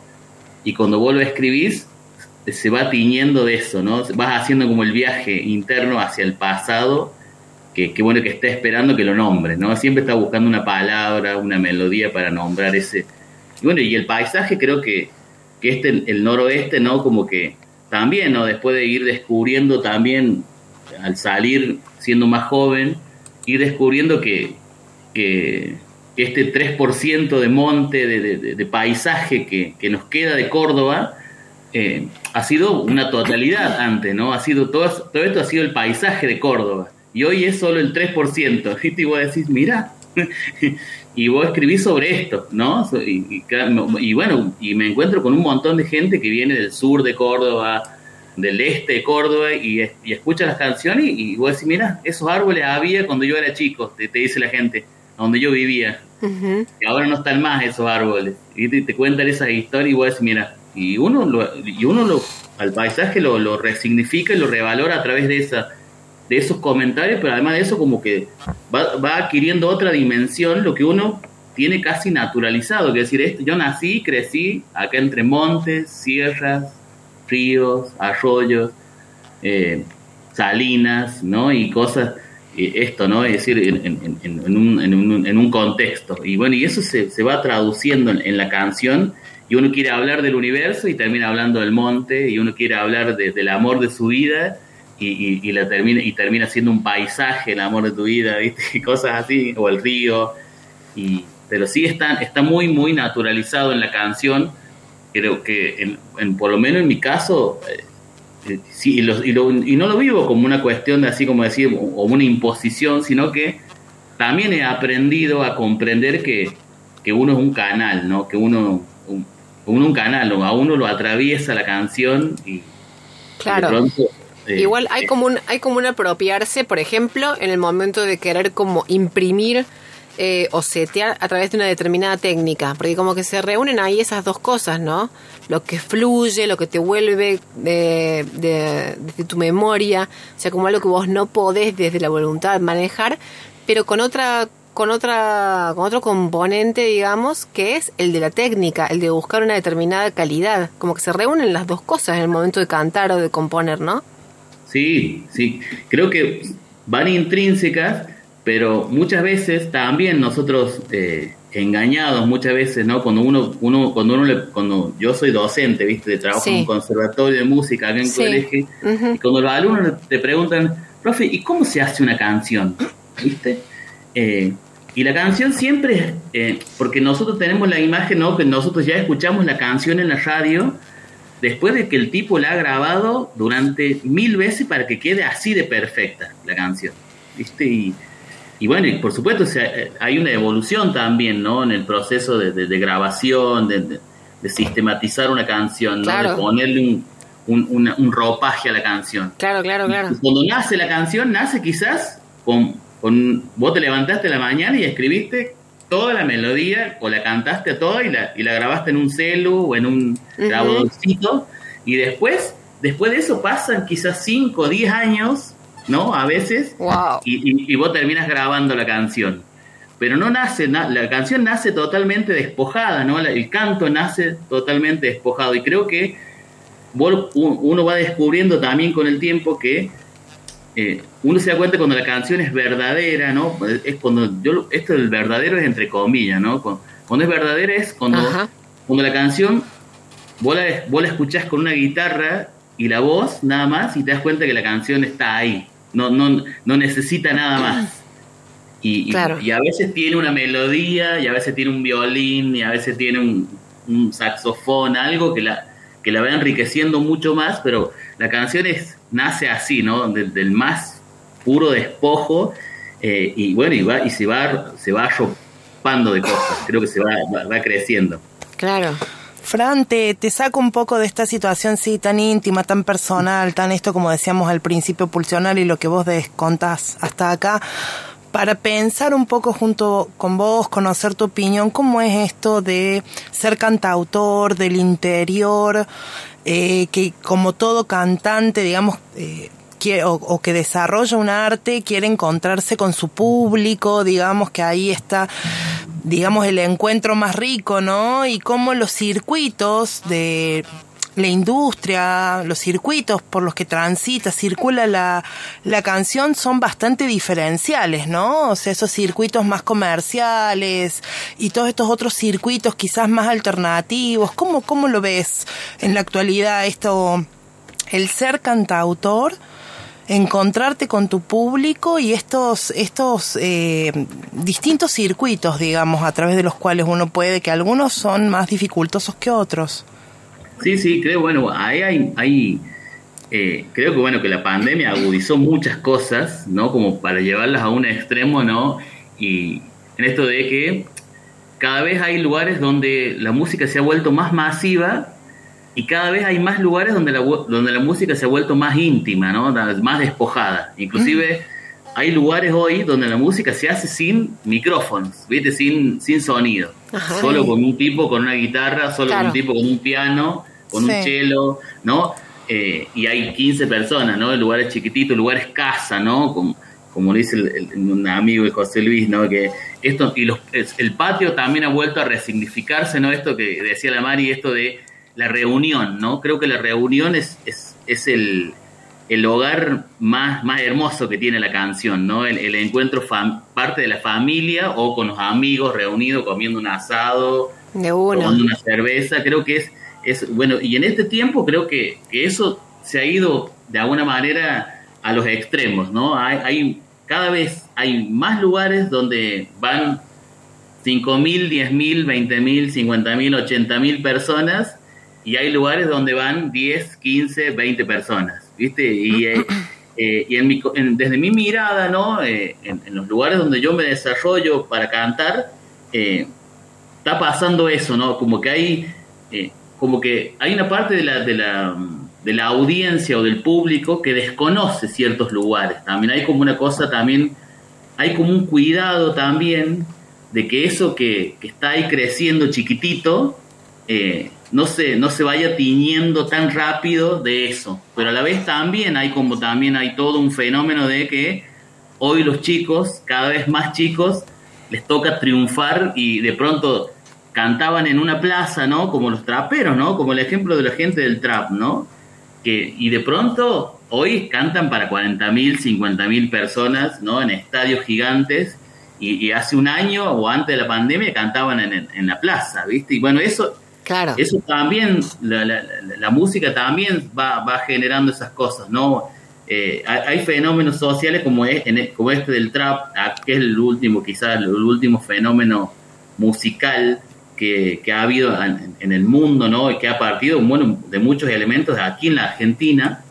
y cuando vos lo escribís se va tiñendo de eso, ¿no? Vas haciendo como el viaje interno hacia el pasado que, bueno que está esperando que lo nombre, ¿no? Siempre está buscando una palabra, una melodía para nombrar ese. Y bueno, y el paisaje creo que, que este, el, noroeste, ¿no? Como que también, ¿no? Después de ir descubriendo también, al salir siendo más joven, ir descubriendo que, que, que este 3% de monte, de- de paisaje que, que nos queda de Córdoba, eh, ha sido una totalidad antes, ¿no? Ha sido todo, todo esto ha sido el paisaje de Córdoba. Y hoy es solo el 3%. ¿viste? Y vos decís, mira, y vos escribís sobre esto, ¿no? Y, y ca- y bueno, y me encuentro con un montón de gente que viene del sur de Córdoba, del este de Córdoba, y, es- y escucha las canciones y, vos decís, mira, esos árboles había cuando yo era chico, te, te dice la gente, donde yo vivía. Y ahora no están más esos árboles. Y te, te cuentan esas historias y vos decís, mira, y uno, lo, y uno lo, al paisaje lo, lo resignifica y lo revalora a través de esa de esos comentarios, pero además de eso como que va, va adquiriendo otra dimensión, lo que uno tiene casi naturalizado, que es decir, esto, yo nací, crecí acá entre montes, sierras, ríos, arroyos, eh, salinas, ¿no? Y cosas, eh, esto, ¿no? Es decir, en, en- en- un, un- en un contexto. Y bueno, y eso se, se va traduciendo en, en la canción, y uno quiere hablar del universo y termina hablando del monte, y uno quiere hablar de- del amor de su vida, y, y- y la termina, y termina siendo un paisaje el amor de tu vida, ¿viste? Y cosas así, o el río. Y, pero sí está, está muy, muy naturalizado en la canción creo que en, en- por lo menos en mi caso, eh, eh, sí, y, lo- y lo- y no lo vivo como una cuestión de así como decir, o una imposición, sino que también he aprendido a comprender que, que uno es un canal, ¿no? Que uno, un, uno un canal, a uno lo atraviesa la canción y, y Claro. de pronto... eh, Igual hay como un hay como un apropiarse, por ejemplo, en el momento de querer como imprimir eh, o setear a través de una determinada técnica, porque como que se reúnen ahí esas dos cosas, ¿no? Lo que fluye, lo que te vuelve de, de, desde tu memoria, o sea, como algo que vos no podés desde la voluntad manejar, pero con otra con otra con otro componente, digamos, que es el de la técnica, el de buscar una determinada calidad, como que se reúnen las dos cosas en el momento de cantar o de componer, ¿no? Sí, sí. Creo que van intrínsecas, pero muchas veces también nosotros eh, engañados, muchas veces, ¿no? Cuando uno, uno, cuando uno le, cuando yo soy docente, viste, de trabajo en un conservatorio de música acá en Sí. colegio, y cuando los alumnos te preguntan, profe, ¿y cómo se hace una canción? ¿Viste? Eh, y la canción siempre, es, eh, porque nosotros tenemos la imagen, ¿no? Que nosotros ya escuchamos la canción en la radio, después de que el tipo la ha grabado durante mil veces para que quede así de perfecta la canción. ¿Viste? Y, y bueno, y por supuesto o sea, hay una evolución también, ¿no? En el proceso de, de- de grabación, de, de- de sistematizar una canción, ¿no? Claro. De ponerle un, un, una- un ropaje a la canción. Claro, claro, claro. Y Cuando nace la canción, nace quizás con, con... Vos te levantaste a la mañana y escribiste toda la melodía, o la cantaste toda y la, y la grabaste en un celu o en un grabadorcito, y después, después de eso pasan quizás 5 o 10 años, ¿no? A veces, Wow. y, y- y vos terminas grabando la canción. Pero no nace, na- la canción nace totalmente despojada, ¿no? La- el canto nace totalmente despojado. Y creo que vos- uno va descubriendo también con el tiempo que eh, uno se da cuenta cuando la canción es verdadera, ¿no? Es cuando yo, esto del verdadero es entre comillas, ¿no? Cu- Cuando es verdadera es cuando, Ajá. cuando la canción vos la, vos la escuchás con una guitarra y la voz nada más y te das cuenta que la canción está ahí, no, no, no necesita nada más. Y, y- Claro. y a veces tiene una melodía, y a veces tiene un violín, y a veces tiene un, un saxofón, algo que la, que la va enriqueciendo mucho más, pero la canción es, nace así, ¿no? Del más puro despojo, eh, y bueno, y, va, y se va, se va arropando de cosas, creo que se va, va, va creciendo. Claro. Fran, te, te saco un poco de esta situación, sí, tan íntima, tan personal, tan esto como decíamos al principio, pulsional y lo que vos descontás hasta acá, para pensar un poco junto con vos, conocer tu opinión, cómo es esto de ser cantautor del interior, eh, que como todo cantante, digamos, eh, o que desarrolla un arte, quiere encontrarse con su público, digamos que ahí está, digamos, el encuentro más rico, ¿no? Y cómo los circuitos de la industria, los circuitos por los que transita, circula la, la canción son bastante diferenciales, ¿no? O sea, esos circuitos más comerciales y todos estos otros circuitos quizás más alternativos. ¿Cómo, cómo lo ves en la actualidad esto, el ser cantautor? Encontrarte con tu público y estos estos eh, distintos circuitos digamos a través de los cuales uno puede que algunos son más dificultosos que otros Sí, sí, creo, bueno, ahí hay, hay eh, creo que bueno, que la pandemia agudizó muchas cosas, ¿no? Como para llevarlas a un extremo, ¿no? Y en esto de que cada vez hay lugares donde la música se ha vuelto más masiva y cada vez hay más lugares donde la, donde la música se ha vuelto más íntima, ¿no? Más despojada. Inclusive hay lugares hoy donde la música se hace sin micrófonos, ¿viste? Sin, sin sonido. Ajá. Solo con un tipo con una guitarra, solo con un tipo con un piano, con un cello, ¿no? Eh, y hay 15 personas, ¿no? Lugares chiquititos, lugares casa, ¿no? Como, como dice el- el- un amigo de José Luis, ¿no? Que esto, y los, el patio también ha vuelto a resignificarse, ¿no? Esto que decía la Mari, esto de la reunión, ¿no? Creo que la reunión es, es, es el, el hogar más, más hermoso que tiene la canción, ¿no? El, el encuentro fam- parte de la familia o con los amigos reunidos comiendo un asado, De uno. tomando una cerveza, creo que es, es bueno, y en este tiempo creo que, que eso se ha ido de alguna manera a los extremos, ¿no? Hay, hay cada vez hay más lugares donde van 5.000, 10.000, 20.000, 50.000, 80.000 personas y hay lugares donde van 10, 15, 20 personas, ¿viste? Y, eh, eh, y en mi, en- desde mi mirada, ¿no? Eh, en, en los lugares donde yo me desarrollo para cantar, eh, está pasando eso, ¿no? Como que hay, eh, como que hay una parte de la, de la, de la audiencia o del público que desconoce ciertos lugares. También hay como una cosa también, hay como un cuidado también de que eso que, que está ahí creciendo chiquitito, eh, no se, no se vaya tiñendo tan rápido de eso. Pero a la vez también hay como también hay todo un fenómeno de que hoy los chicos, cada vez más chicos, les toca triunfar y de pronto cantaban en una plaza, ¿no? Como los traperos, ¿no? Como el ejemplo de la gente del trap, ¿no? Que, y de pronto hoy cantan para 40.000, 50.000 personas, ¿no? En estadios gigantes. Y, hace un año o antes de la pandemia cantaban en, en- en la plaza, ¿viste? Y bueno, eso, Claro. eso también, la, la- música también va, va generando esas cosas, ¿no? Eh, hay, hay fenómenos sociales como, es, en- como este del trap, ah, que es el último, quizás el último fenómeno musical que, que ha habido en, en el mundo, ¿no? Y que ha partido, bueno, de muchos elementos aquí en la Argentina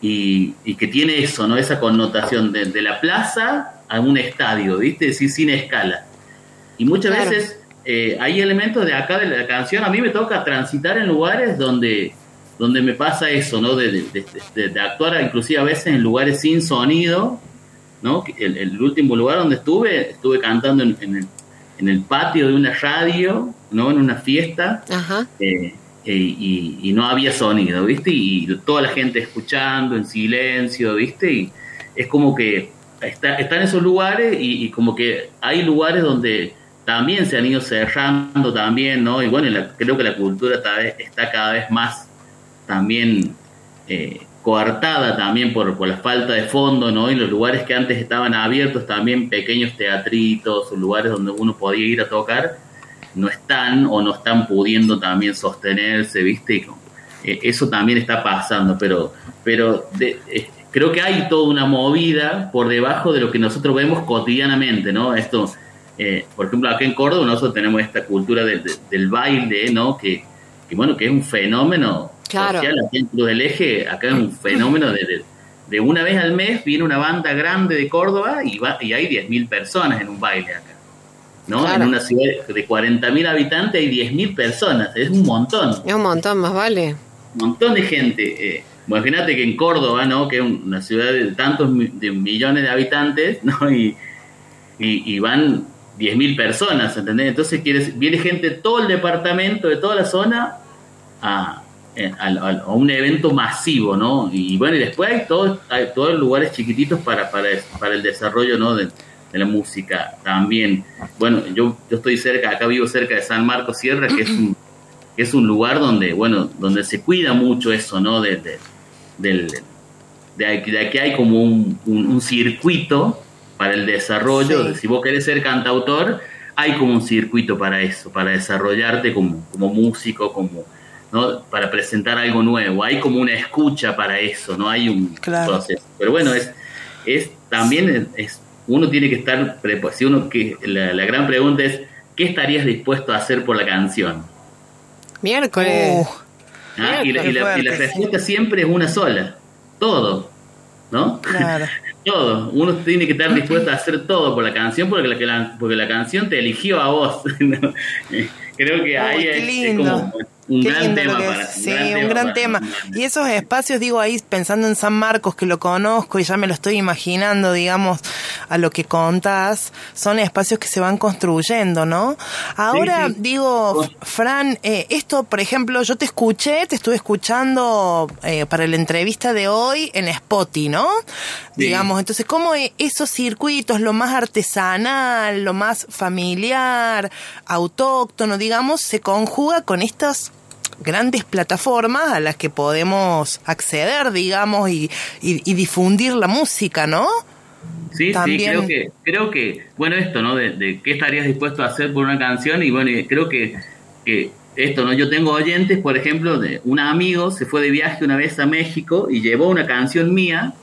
y, y que tiene eso, ¿no? Esa connotación de, de la plaza a un estadio, ¿viste? Es decir, sin escala. Y muchas Claro. veces eh, hay elementos de acá de la canción. A mí me toca transitar en lugares donde, donde me pasa eso, ¿no? De, de- de- actuar inclusive a veces en lugares sin sonido, ¿no? El, el último lugar donde estuve, estuve cantando en, en el, en el patio de una radio, ¿no? En una fiesta. Ajá. eh, eh, y, y no había sonido, ¿viste? Y toda la gente escuchando en silencio, ¿viste? Y es como que está, están esos lugares y, y como que hay lugares donde también se han ido cerrando también, ¿no? Y bueno, la- creo que la cultura está cada vez más también eh, coartada también por, por la falta de fondo, ¿no? Y los lugares que antes estaban abiertos también, pequeños teatritos lugares donde uno podía ir a tocar, no están o no están pudiendo también sostenerse, ¿viste? Eh, eso también está pasando, pero, pero de- eh, creo que hay toda una movida por debajo de lo que nosotros vemos cotidianamente, ¿no? Esto, eh, por ejemplo, acá en Córdoba nosotros tenemos esta cultura del- baile, ¿no? Que, que, bueno, que es un fenómeno Claro. social aquí en Cruz del Eje, acá es un fenómeno de, de- una vez al mes viene una banda grande de Córdoba y, va, y hay 10.000 personas en un baile acá. ¿no? Claro. En una ciudad de 40.000 habitantes hay 10.000 personas, es un montón Es un montón, más vale. un montón de gente. Eh, imagínate que en Córdoba, ¿no? Que es una ciudad de tantos de millones de habitantes, ¿no? Y, y, y van 10.000 personas, ¿entendés? Entonces quieres, viene gente de todo el departamento, de toda la zona, a, eh, a, a- un evento masivo, ¿no? Y bueno, y después hay todos hay todos lugares chiquititos para, para, para el desarrollo, ¿no? De, la música también. Bueno, yo, yo estoy cerca, acá vivo cerca de San Marcos Sierra, que es un, que es un lugar donde, bueno, donde se cuida mucho eso, ¿no? De, de, del, de, de aquí hay como un, un- un circuito para el desarrollo. Sí. Si vos querés ser cantautor, hay como un circuito para eso, para desarrollarte como, como músico, como ¿no? para presentar algo nuevo. Hay como una escucha para eso, no hay un Claro. proceso. Pero bueno, es, es también es, es- uno tiene que estar preparado. Si uno que la, la gran pregunta es ¿qué estarías dispuesto a hacer por la canción? Miércoles. Uh, ¿Ah? Y, la, y la- y la sí. respuesta siempre es una sola. Todo. ¿No? claro. Todo. Uno tiene que estar dispuesto a hacer todo por la canción porque la, que la- porque la canción te eligió a vos. Eh, Creo que ahí Uy, es, como un gran tema para. Sí, un gran tema. Y esos espacios, digo, ahí pensando en San Marcos, que lo conozco y ya me lo estoy imaginando, digamos, a lo que contás, son espacios que se van construyendo, ¿no? Ahora, sí. digo, Fran, eh, esto, por ejemplo, yo te escuché, te estuve escuchando eh, para la entrevista de hoy en Spotify, ¿no? Digamos, entonces, ¿cómo e- esos circuitos, lo más artesanal, lo más familiar, autóctono, digamos, se conjuga con estas grandes plataformas a las que podemos acceder, digamos, y, y- y difundir la música, ¿no? Sí, sí, También- creo que, creo que, bueno, esto, ¿no? De, de qué estarías dispuesto a hacer por una canción y bueno, y creo que, que esto, ¿no? Yo tengo oyentes, por ejemplo, de un amigo se fue de viaje una vez a México y llevó una canción mía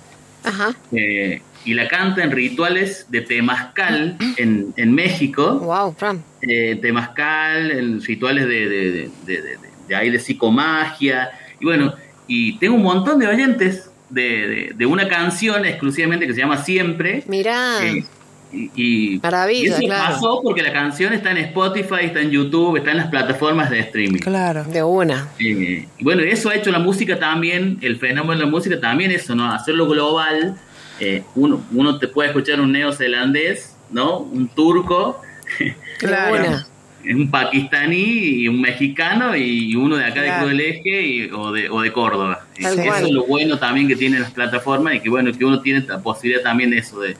Ajá. eh, y la canta en rituales de temazcal en, en México. Wow, Fran. eh, temazcal, en rituales de, de, de- de- ahí de psicomagia. Y bueno, y tengo un montón de oyentes de, de- de una canción exclusivamente que se llama Siempre. Mirá. Eh, y, y- Maravilla, y eso claro. pasó porque la canción está en Spotify, está en YouTube, está en las plataformas de streaming. Claro. De una. Eh, y bueno, eso ha hecho la música también, el fenómeno de la música también eso, ¿no? Hacerlo global. Eh, uno, uno te puede escuchar un neozelandés, ¿no? Un turco, Claro. Una. un pakistaní y un mexicano y uno de acá Claro. de Cruz del Eje y- o, de, o de Córdoba. Tal eso cual. es lo bueno también que tienen las plataformas y que bueno, que uno tiene la posibilidad también de eso, de,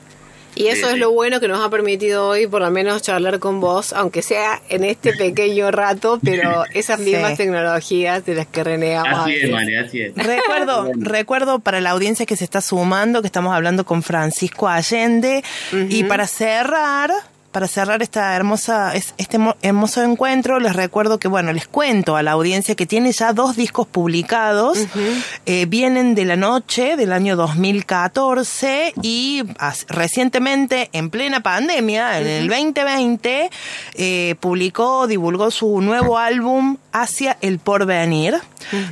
Y eso es lo bueno que nos ha permitido hoy, por lo menos, charlar con vos, aunque sea en este pequeño rato, pero esas Sí. mismas tecnologías de las que renegamos. Así es. María, así es. Recuerdo, recuerdo para la audiencia que se está sumando que estamos hablando con Francisco Allende y para cerrar, para cerrar esta hermosa, es- este mo- hermoso encuentro, les recuerdo que, bueno, les cuento a la audiencia que tiene ya dos discos publicados, eh, vienen de la noche del año 2014 y as- recientemente, en plena pandemia, en el 2020, eh, publicó, divulgó su nuevo álbum Hacia el Porvenir,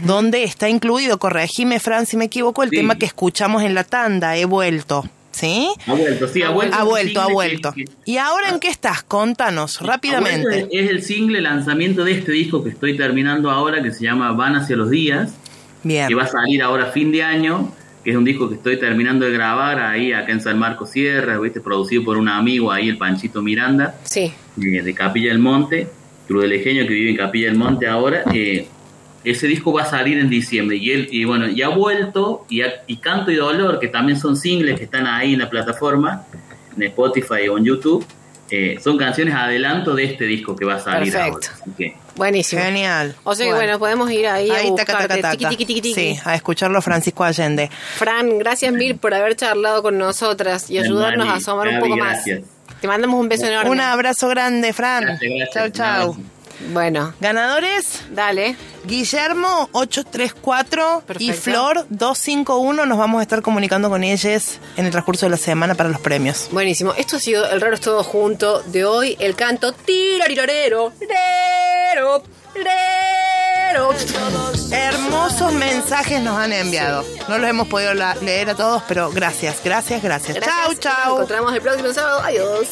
donde está incluido, corregime Fran si me equivoco, el Sí. tema que escuchamos en la tanda, He vuelto. ¿Sí? Ha vuelto, sí, ha vuelto. Ha vuelto, ha vuelto. que- que- ¿Y ahora en qué estás? Contanos rápidamente. Es el single lanzamiento de este disco que estoy terminando ahora, que se llama Van hacia los días, Bien. que va a salir ahora fin de año, que es un disco que estoy terminando de grabar ahí acá en San Marcos Sierra, ¿viste? producido por un amigo ahí, el Panchito Miranda, Sí. eh, de Capilla del Monte, crudelejeño que vive en Capilla del Monte ahora. eh, ese disco va a salir en diciembre y él y bueno y ha vuelto y, ha- y Canto y Dolor que también son singles que están ahí en la plataforma en Spotify o en YouTube eh, son canciones adelanto de este disco que va a salir Perfecto. ahora. Así que, Buenísimo. Genial. O sea que bueno, podemos ir ahí, a Ahí, buscarte. taca, taca. Tiqui, tiqui, tiqui, tiqui. Sí, a escucharlo Francisco Allende. Fran, gracias mil por haber charlado con nosotras y ayudarnos Mari, a asomar un poco gracias. más. Te mandamos un beso enorme. Un abrazo grande, Fran. Gracias, gracias. Bueno, Ganadores, dale. Guillermo 834 y Perfecto. Flor 251. Nos vamos a estar comunicando con ellas en el transcurso de la semana para los premios. Buenísimo. Esto ha sido el raro es todo junto de hoy. El canto tirarirarero. Rero, rero. Hermosos mensajes nos han enviado. No los hemos podido leer a todos, pero gracias, gracias, gracias. Gracias. Chau, Nos chau. encontramos el próximo sábado. Adiós.